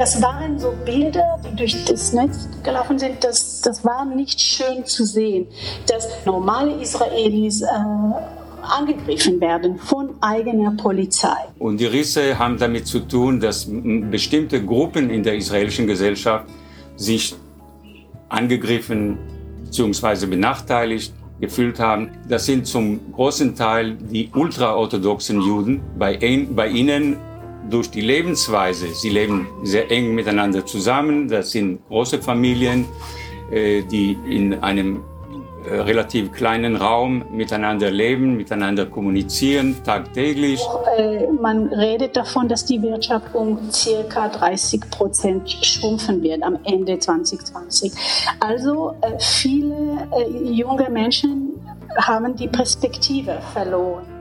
Das waren so Bilder, die durch das Netz gelaufen sind. Das, das war nicht schön zu sehen, dass normale Israelis äh, angegriffen werden von eigener Polizei. Und die Risse haben damit zu tun, dass bestimmte Gruppen in der israelischen Gesellschaft sich angegriffen bzw. benachteiligt gefühlt haben. Das sind zum großen Teil die ultraorthodoxen Juden. Bei, ein, bei ihnen durch die Lebensweise, sie leben sehr eng miteinander zusammen, das sind große Familien, äh, die in einem äh, relativ kleinen Raum miteinander leben, miteinander kommunizieren, tagtäglich. Äh, man redet davon, dass die Wirtschaft um circa 30 Prozent schrumpfen wird am Ende 2020. Also viele junge Menschen haben die Perspektive verloren.